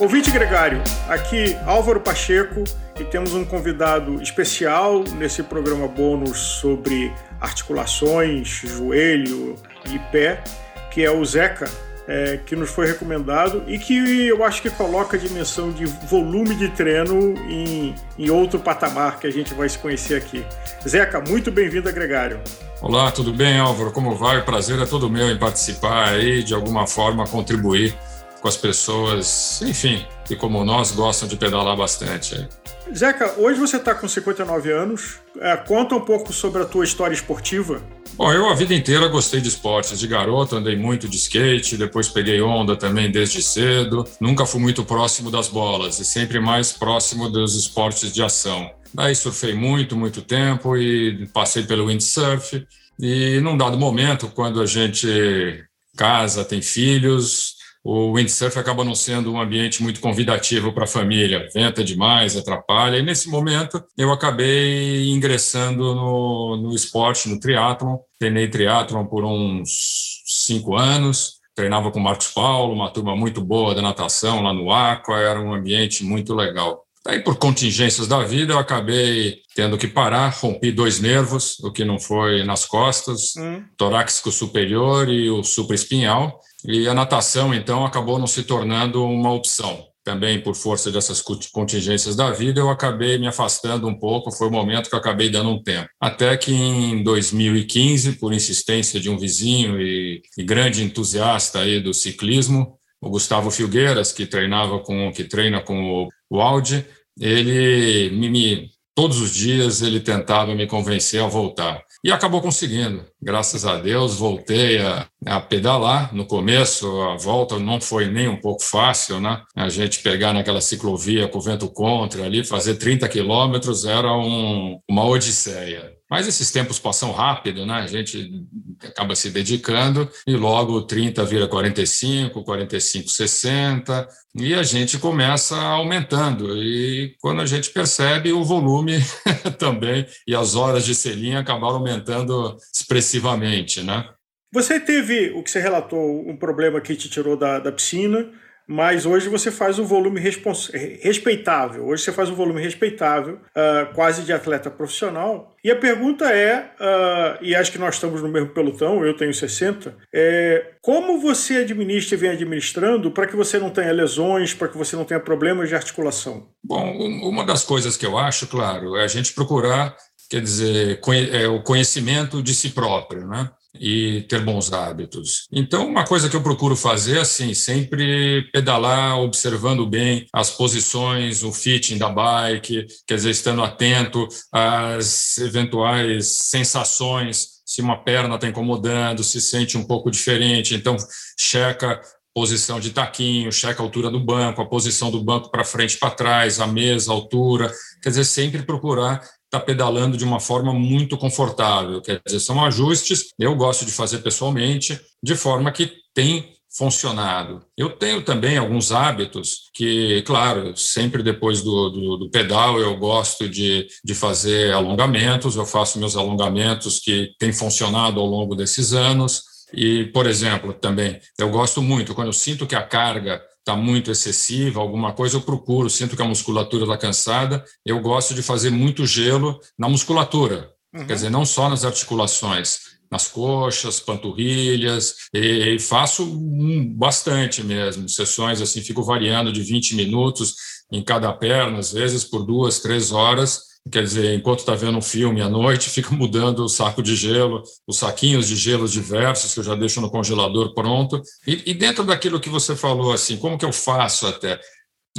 Ouvinte Gregário, aqui Álvaro Pacheco e temos um convidado especial nesse programa bônus sobre articulações, joelho e pé, que é o Zeca, é, que nos foi recomendado e que eu acho que coloca a dimensão de volume de treino em, em outro patamar que a gente vai se conhecer aqui. Zeca, muito bem-vindo a Gregário. Olá, tudo bem, Álvaro? Como vai? O prazer é todo meu em participar aí, de alguma forma contribuir com as pessoas, enfim, que como nós gostam de pedalar bastante. Zeca, hoje você está com 59 anos. É, conta um pouco sobre a tua história esportiva. Bom, eu a vida inteira gostei de esportes. De garoto andei muito de skate, depois peguei onda também desde cedo. Nunca fui muito próximo das bolas e sempre mais próximo dos esportes de ação. Daí surfei muito, muito tempo e passei pelo windsurf. E num dado momento, quando a gente casa, tem filhos, o windsurf acaba não sendo um ambiente muito convidativo para a família, venta demais, atrapalha. E nesse momento eu acabei ingressando no, no esporte, no triatlon. Treinei triatlon por uns cinco anos. Treinava com o Marcos Paulo, uma turma muito boa da natação lá no Aqua, era um ambiente muito legal. Daí, por contingências da vida, eu acabei tendo que parar, rompi dois nervos, o que não foi nas costas, hum. torácico superior e o supraespinhal. E a natação, então, acabou não se tornando uma opção. Também por força dessas contingências da vida, eu acabei me afastando um pouco. Foi o momento que eu acabei dando um tempo. Até que em 2015, por insistência de um vizinho e, e grande entusiasta aí do ciclismo, o Gustavo Filgueiras, que treinava com, que treina com o, o Audi, ele me, me todos os dias ele tentava me convencer a voltar. E acabou conseguindo, graças a Deus. Voltei a, a, pedalar. No começo, a volta não foi nem um pouco fácil, né? A gente pegar naquela ciclovia com vento contra ali, fazer 30 quilômetros era um, uma odisseia. Mas esses tempos passam rápido, né? A gente acaba se dedicando e logo 30 vira 45, 45, 60 e a gente começa aumentando. E quando a gente percebe, o volume também e as horas de selinha acabaram aumentando expressivamente, né? Você teve, o que você relatou, um problema que te tirou da, da piscina, mas hoje você faz um volume respeitável. Hoje você faz um volume respeitável, uh, quase de atleta profissional. E a pergunta é, uh, e acho que nós estamos no mesmo pelotão, eu tenho 60, é como você administra e vem administrando para que você não tenha lesões, para que você não tenha problemas de articulação? Bom, uma das coisas que eu acho, claro, é a gente procurar, quer dizer, é o conhecimento de si próprio, né? E ter bons hábitos. Então, uma coisa que eu procuro fazer assim, sempre pedalar observando bem as posições, o fitting da bike, quer dizer, estando atento às eventuais sensações, se uma perna está incomodando, se sente um pouco diferente, então checa posição de taquinho, checa a altura do banco, a posição do banco para frente, para trás, a mesa, a altura, quer dizer, sempre procurar está pedalando de uma forma muito confortável. Quer dizer, são ajustes, eu gosto de fazer pessoalmente, de forma que tem funcionado. Eu tenho também alguns hábitos que, claro, sempre depois do, do, do, pedal eu gosto de, de fazer alongamentos, eu faço meus alongamentos que têm funcionado ao longo desses anos. E, por exemplo, também, eu gosto muito, quando eu sinto que a carga está muito excessiva, alguma coisa, eu procuro, sinto que a musculatura está cansada, eu gosto de fazer muito gelo na musculatura, uhum. quer dizer, não só nas articulações, nas coxas, panturrilhas, e, e faço bastante mesmo, sessões assim, fico variando de 20 minutos em cada perna, às vezes por duas, três horas, Quer dizer, enquanto está vendo um filme à noite, fica mudando o saco de gelo, os saquinhos de gelo diversos que eu já deixo no congelador pronto. E, e dentro daquilo que você falou, assim, como que eu faço até?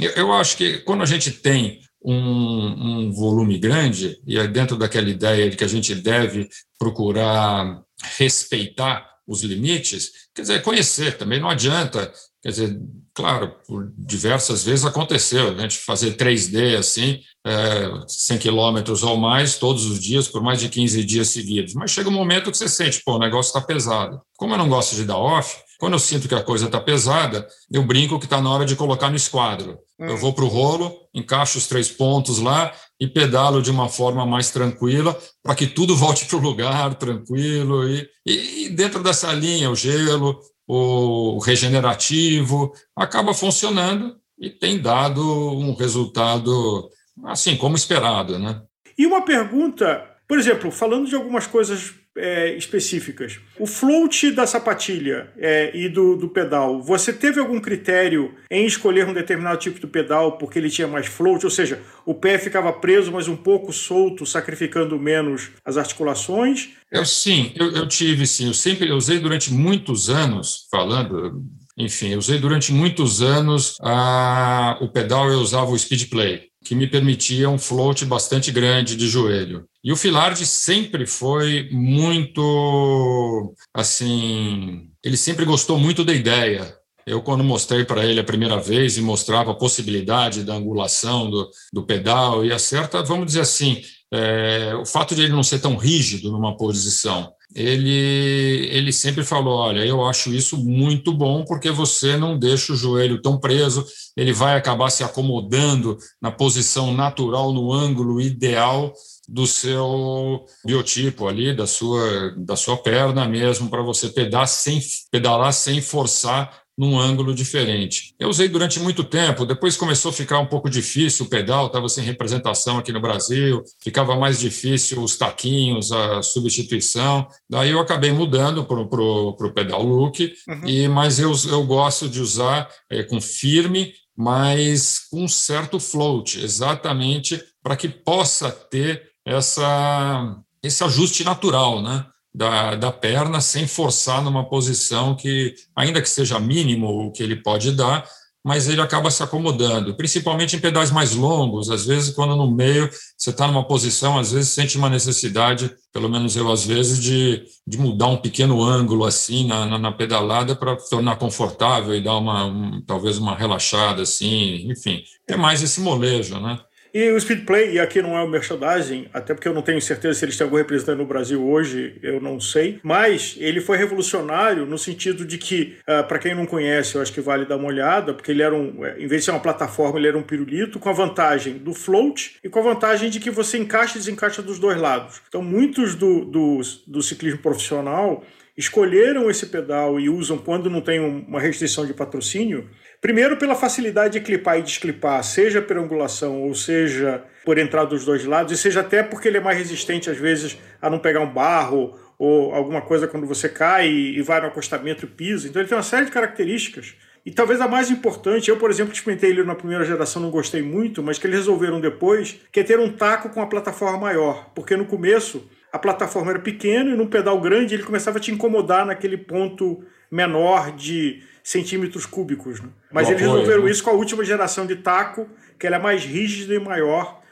Eu, eu acho que quando a gente tem um, um, volume grande, e é dentro daquela ideia de que a gente deve procurar respeitar os limites, quer dizer, conhecer também não adianta, quer dizer, claro, por diversas vezes aconteceu, a gente fazer 3D assim, é, 100 quilômetros ou mais todos os dias, por mais de 15 dias seguidos. Mas chega um momento que você sente, pô, o negócio está pesado. Como eu não gosto de dar off, quando eu sinto que a coisa está pesada, eu brinco que está na hora de colocar no esquadro. Hum. Eu vou para o rolo, encaixo os três pontos lá e pedalo de uma forma mais tranquila para que tudo volte para o lugar, tranquilo. E, e dentro dessa linha, o gelo, o regenerativo, acaba funcionando e tem dado um resultado assim como esperado, né? E uma pergunta, por exemplo, falando de algumas coisas é, específicas. O float da sapatilha é, e do, do pedal, você teve algum critério em escolher um determinado tipo de pedal porque ele tinha mais float? Ou seja, o pé ficava preso, mas um pouco solto, sacrificando menos as articulações? Eu sim, eu, eu tive sim. Eu sempre eu usei durante muitos anos, falando enfim, eu usei durante muitos anos a, o pedal, eu usava o Speed Play, que me permitia um float bastante grande de joelho. E o Filardi sempre foi muito, assim, ele sempre gostou muito da ideia. Eu, quando mostrei para ele a primeira vez e mostrava a possibilidade da angulação do, do pedal e a certa, vamos dizer assim, é, o fato de ele não ser tão rígido numa posição, ele, ele sempre falou: Olha, eu acho isso muito bom porque você não deixa o joelho tão preso, ele vai acabar se acomodando na posição natural, no ângulo ideal do seu biotipo ali, da sua, da sua perna mesmo, para você pedalar sem, pedalar sem forçar num ângulo diferente. Eu usei durante muito tempo, depois começou a ficar um pouco difícil o pedal, estava sem representação aqui no Brasil, ficava mais difícil os taquinhos, a substituição. Daí eu acabei mudando para o pedal look, uhum. e, mas eu, eu gosto de usar é, com firme, mas com um certo float, exatamente para que possa ter essa, esse ajuste natural, né? Da, da perna sem forçar numa posição que, ainda que seja mínimo o que ele pode dar, mas ele acaba se acomodando, principalmente em pedais mais longos. Às vezes, quando no meio você está numa posição, às vezes sente uma necessidade, pelo menos eu às vezes, de, de mudar um pequeno ângulo assim na, na, na pedalada para tornar confortável e dar uma um, talvez uma relaxada assim, enfim, é mais esse molejo, né? E o Speedplay, e aqui não é o merchandising, até porque eu não tenho certeza se eles têm algum representante no Brasil hoje, eu não sei, mas ele foi revolucionário no sentido de que, uh, ah, para quem não conhece, eu acho que vale dar uma olhada, porque ele era um, é, em vez de ser uma plataforma, ele era um pirulito com a vantagem do float e com a vantagem de que você encaixa e desencaixa dos dois lados. Então, muitos do, do, do ciclismo profissional escolheram esse pedal e usam quando não tem uma restrição de patrocínio, Primeiro, pela facilidade de clipar e desclipar, seja por angulação ou seja por entrar dos dois lados, e seja até porque ele é mais resistente, às vezes, a não pegar um barro ou alguma coisa quando você cai e vai no acostamento e pisa. Então, ele tem uma série de características. E talvez a mais importante, eu, por exemplo, experimentei ele na primeira geração, não gostei muito, mas que eles resolveram depois, que é ter um taco com a plataforma maior. Porque no começo a plataforma era pequena e num pedal grande ele começava a te incomodar naquele ponto menor de centímetros cúbicos. Né? Mas eles resolveram né? isso com a última geração de taco, que ela é mais rígida e maior.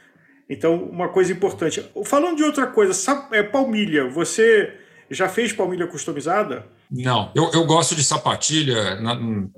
Então, uma coisa importante. Falando de outra coisa, sabe, é palmilha. Você já fez palmilha customizada? Não, eu, eu gosto de sapatilha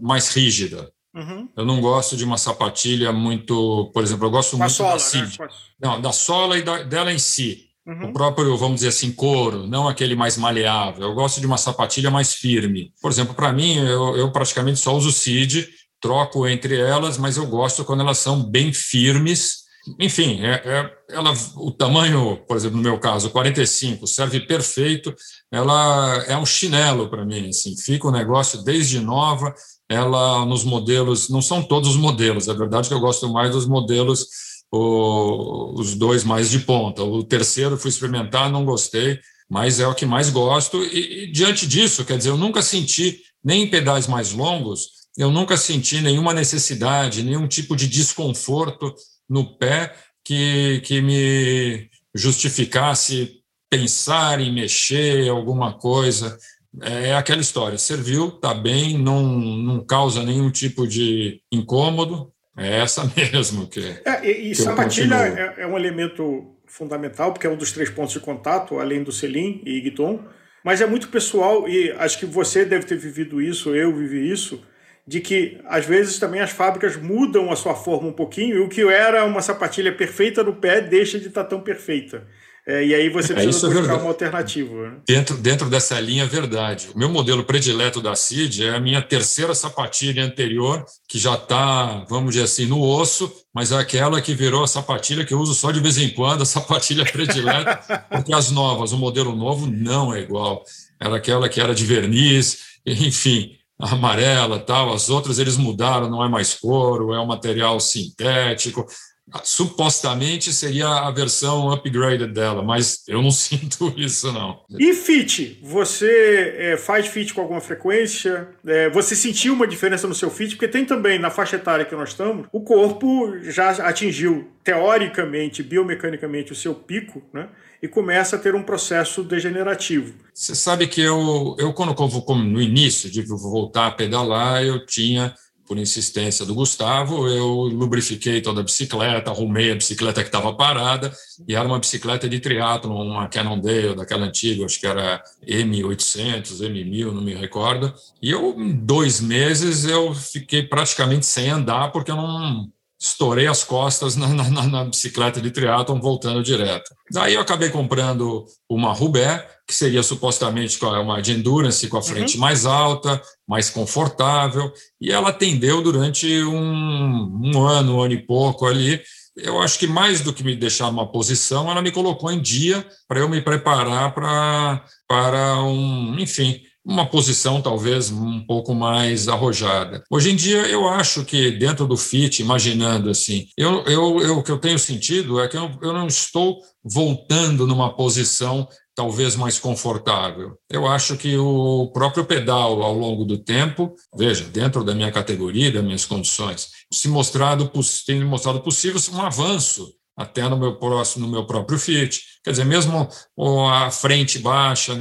mais rígida. Uhum. Eu não gosto de uma sapatilha muito, por exemplo, eu gosto muito sola, da, né? não, da sola e da, dela em si. Uhum. O próprio, vamos dizer assim, couro, não aquele mais maleável. Eu gosto de uma sapatilha mais firme. Por exemplo, para mim, eu, eu, praticamente só uso CID, troco entre elas, mas eu gosto quando elas são bem firmes. Enfim, é, é, ela, o tamanho, por exemplo, no meu caso, 45, serve perfeito. Ela é um chinelo para mim. Assim, fica o um negócio desde nova. Ela, nos modelos, não são todos os modelos, é verdade que eu gosto mais dos modelos o, os dois mais de ponta. O terceiro fui experimentar, não gostei, mas é o que mais gosto. E, e, diante disso, quer dizer, eu nunca senti, nem em pedais mais longos, eu nunca senti nenhuma necessidade, nenhum tipo de desconforto no pé que, que me justificasse pensar em mexer alguma coisa. É aquela história, serviu, está bem, não, não causa nenhum tipo de incômodo, é essa mesmo que. É, e, e que sapatilha é, é, um elemento fundamental, porque é um dos três pontos de contato, além do selim e Guiton. Mas é muito pessoal, e acho que você deve ter vivido isso, eu vivi isso, de que às vezes também as fábricas mudam a sua forma um pouquinho, e o que era uma sapatilha perfeita no pé deixa de estar tão perfeita. É, e aí você é, precisa é, buscar uma alternativa. Né? Dentro, dentro dessa linha, é verdade. O meu modelo predileto da CID é a minha terceira sapatilha anterior, que já está, vamos dizer assim, no osso, mas é aquela que virou a sapatilha que eu uso só de vez em quando, a sapatilha predileta, porque as novas, o modelo novo não é igual. Era aquela que era de verniz, enfim. amarela tal, as outras eles mudaram, não é mais couro, é um material sintético supostamente seria a versão upgraded dela, mas eu não sinto isso não. E fit? Você é, faz fit com alguma frequência? É, você sentiu uma diferença no seu fit? Porque tem também na faixa etária que nós estamos, o corpo já atingiu teoricamente, biomecanicamente o seu pico, né? E começa a ter um processo degenerativo. Você sabe que eu, eu quando no início de voltar a pedalar, eu tinha por insistência do Gustavo, eu lubrifiquei toda a bicicleta, arrumei a bicicleta que estava parada, e era uma bicicleta de triatlo, uma Cannondale, daquela antiga, acho que era M800, M1000, não me recordo. E eu, em dois meses, eu fiquei praticamente sem andar, porque eu não estourei as costas na, na, na bicicleta de triatlon voltando direto. Daí eu acabei comprando uma Rubé, que seria supostamente uma de endurance com a frente uhum. mais alta, mais confortável, e ela atendeu durante um, um ano, um ano e pouco ali. Eu acho que mais do que me deixar numa posição, ela me colocou em dia para eu me preparar para, para um, enfim, uma posição talvez um pouco mais arrojada. Hoje em dia, eu acho que dentro do fit, imaginando assim, eu, eu, eu, o que eu tenho sentido é que eu, eu não estou voltando numa posição talvez mais confortável. Eu acho que o próprio pedal, ao longo do tempo, veja, dentro da minha categoria, das minhas condições, se mostrado, tem mostrado possível um avanço até no meu próximo, no meu próprio Fit. Quer dizer, mesmo a frente baixa,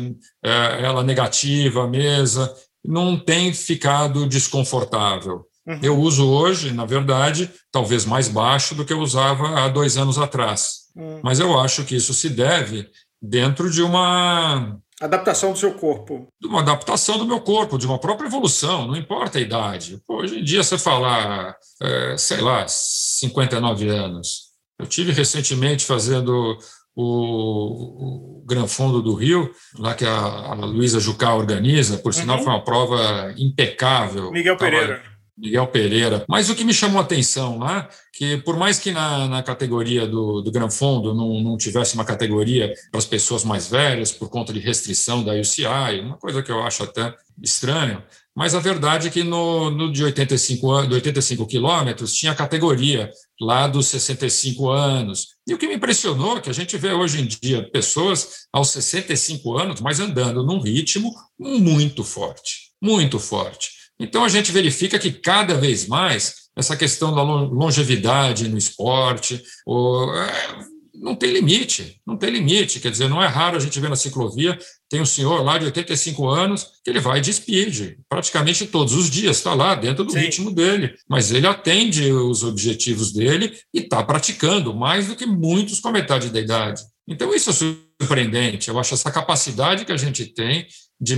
é, ela negativa, a mesa, não tem ficado desconfortável. Uhum. Eu uso hoje, na verdade, talvez mais baixo do que eu usava há dois anos atrás. Uhum. Mas eu acho que isso se deve dentro de uma Adaptação do seu corpo. De uma adaptação do meu corpo, de uma própria evolução, não importa a idade. Pô, hoje em dia, você falar, é, sei lá, 59 anos, eu tive recentemente fazendo o, o Gran Fundo do Rio, lá que a, a Luísa Jucá organiza, por sinal uhum. foi uma prova impecável. Miguel Tava, Pereira. Miguel Pereira. Mas o que me chamou a atenção lá, que por mais que na, na categoria do, do Gran Fundo não, não tivesse uma categoria para as pessoas mais velhas, por conta de restrição da UCI, uma coisa que eu acho até estranho, mas a verdade é que no, no de 85, de 85 quilômetros tinha categoria lá dos 65 anos. E o que me impressionou é que a gente vê hoje em dia pessoas aos 65 anos, mas andando num ritmo muito forte, muito forte. Então a gente verifica que cada vez mais essa questão da longevidade no esporte, ou, é, não tem limite, não tem limite. Quer dizer, não é raro a gente ver na ciclovia, tem um senhor lá de 85 anos que ele vai de speed, praticamente todos os dias, está lá dentro do Sim. ritmo dele, mas ele atende os objetivos dele e está praticando mais do que muitos com metade da idade. Então, isso é surpreendente. Eu acho essa capacidade que a gente tem de,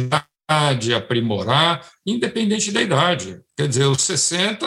de aprimorar, independente da idade. Quer dizer, os 60,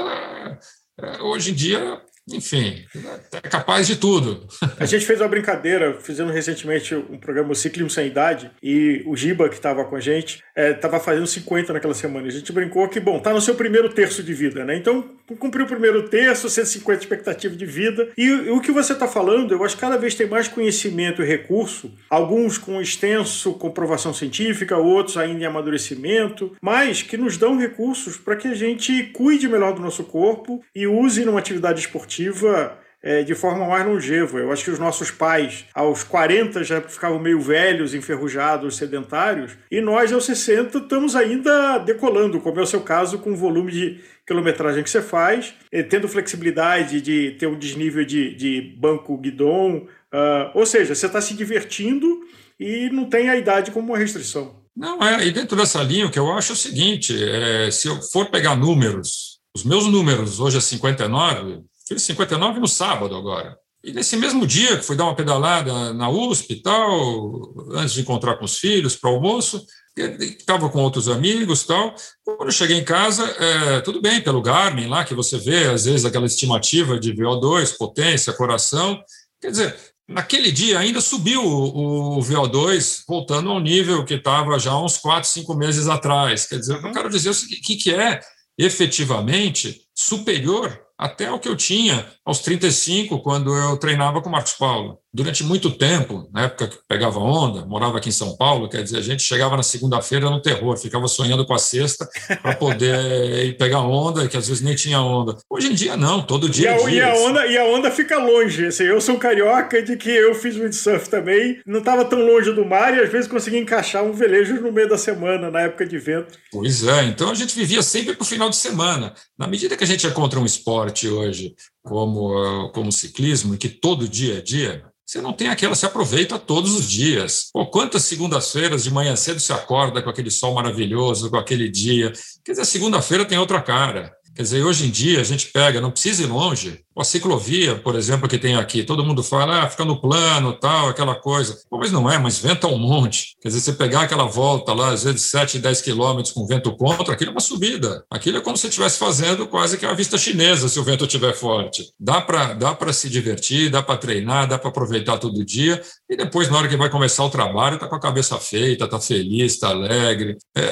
é, hoje em dia, enfim, é capaz de tudo. A gente fez uma brincadeira, fizendo recentemente um programa Ciclismo Sem Idade, e o Giba, que estava com a gente, estava é, fazendo 50 naquela semana. A gente brincou que, bom, tá no seu primeiro terço de vida, né? Então, cumpriu o primeiro terço, 150 expectativa de vida. E, e o que você está falando, eu acho que cada vez tem mais conhecimento e recurso, alguns com extenso comprovação científica, outros ainda em amadurecimento, mas que nos dão recursos para que a gente cuide melhor do nosso corpo e use numa atividade esportiva é, de forma mais longeva. Eu acho que os nossos pais, aos 40, já ficavam meio velhos, enferrujados, sedentários, e nós, aos 60, estamos ainda decolando, como é o seu caso, com o volume de quilometragem que você faz, tendo flexibilidade de ter um desnível de, de banco guidon, uh, ou seja, você está se divertindo e não tem a idade como uma restrição. Não, é, e dentro dessa linha, o que eu acho é o seguinte: é, se eu for pegar números, os meus números hoje é 59, Fiz 59 no sábado agora. E nesse mesmo dia que fui dar uma pedalada na USP e tal, antes de encontrar com os filhos para almoço, estava com outros amigos tal. Quando cheguei em casa, é, tudo bem, pelo Garmin lá, que você vê, às vezes, aquela estimativa de VO2, potência, coração. Quer dizer, naquele dia ainda subiu o, o VO2, voltando ao nível que estava já uns 4, 5 meses atrás. Quer dizer, eu quero dizer o que, que é efetivamente superior até o que eu tinha aos 35, quando eu treinava com o Marcos Paulo. Durante muito tempo, na época que pegava onda, morava aqui em São Paulo, quer dizer, a gente chegava na segunda-feira no terror, ficava sonhando com a sexta para poder ir pegar onda, que às vezes nem tinha onda. Hoje em dia não, todo dia. E a, dia, e a onda, e a onda fica longe. Assim, eu sou carioca de que eu fiz windsurf também, não estava tão longe do mar e às vezes conseguia encaixar um velejo no meio da semana, na época de vento. Pois é, então a gente vivia sempre para o final de semana. Na medida que a gente encontra um esporte hoje como, como ciclismo, e que todo dia é dia, você não tem aquela, se aproveita todos os dias. Pô, quantas segundas-feiras de manhã cedo se acorda com aquele sol maravilhoso, com aquele dia? Quer dizer, segunda-feira tem outra cara. Quer dizer, hoje em dia a gente pega, não precisa ir longe. A ciclovia, por exemplo, que tem aqui, todo mundo fala, ah, fica no plano, tal, aquela coisa. Mas não é, mas venta um monte. Quer dizer, você pegar aquela volta lá, às vezes 7, 10 quilômetros com vento contra, aquilo é uma subida. Aquilo é como se você estivesse fazendo quase que a vista chinesa, se o vento estiver forte. Dá para dá se divertir, dá para treinar, dá para aproveitar todo dia, e depois, na hora que vai começar o trabalho, tá com a cabeça feita, tá feliz, tá alegre. É,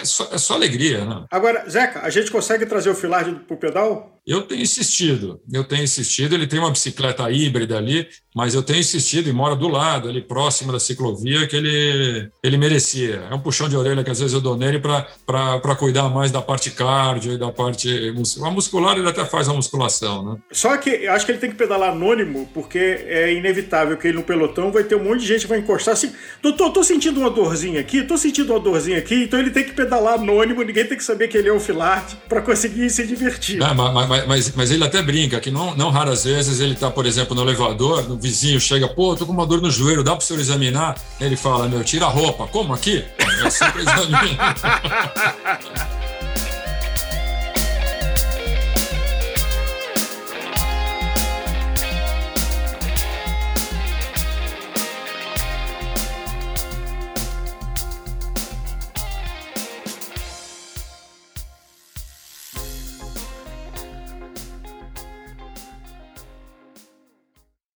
é só, é só alegria, né? Agora, Zeca, a gente consegue trazer o Filard para o pedal? Eu tenho insistido, eu tenho insistido. Ele tem uma bicicleta híbrida ali, mas eu tenho insistido e mora do lado, ali próximo da ciclovia, que ele, ele merecia. É um puxão de orelha que às vezes eu dou nele para cuidar mais da parte cardio e da parte muscular. A muscular ele até faz a musculação, né? Só que acho que ele tem que pedalar anônimo, porque é inevitável que ele no pelotão vai ter um monte de gente que vai encostar assim. Doutor, tô sentindo uma dorzinha aqui, tô sentindo uma dorzinha aqui, então ele tem que pedalar anônimo, ninguém tem que saber que ele é o filarte para conseguir se divertir. É, mas, mas, mas, mas, ele até brinca que não, não raras vezes ele tá, por exemplo, no elevador, no vizinho chega, pô, tô com uma dor no joelho, dá para o senhor examinar? Ele fala, meu, tira a roupa. Como aqui? É sempre examina.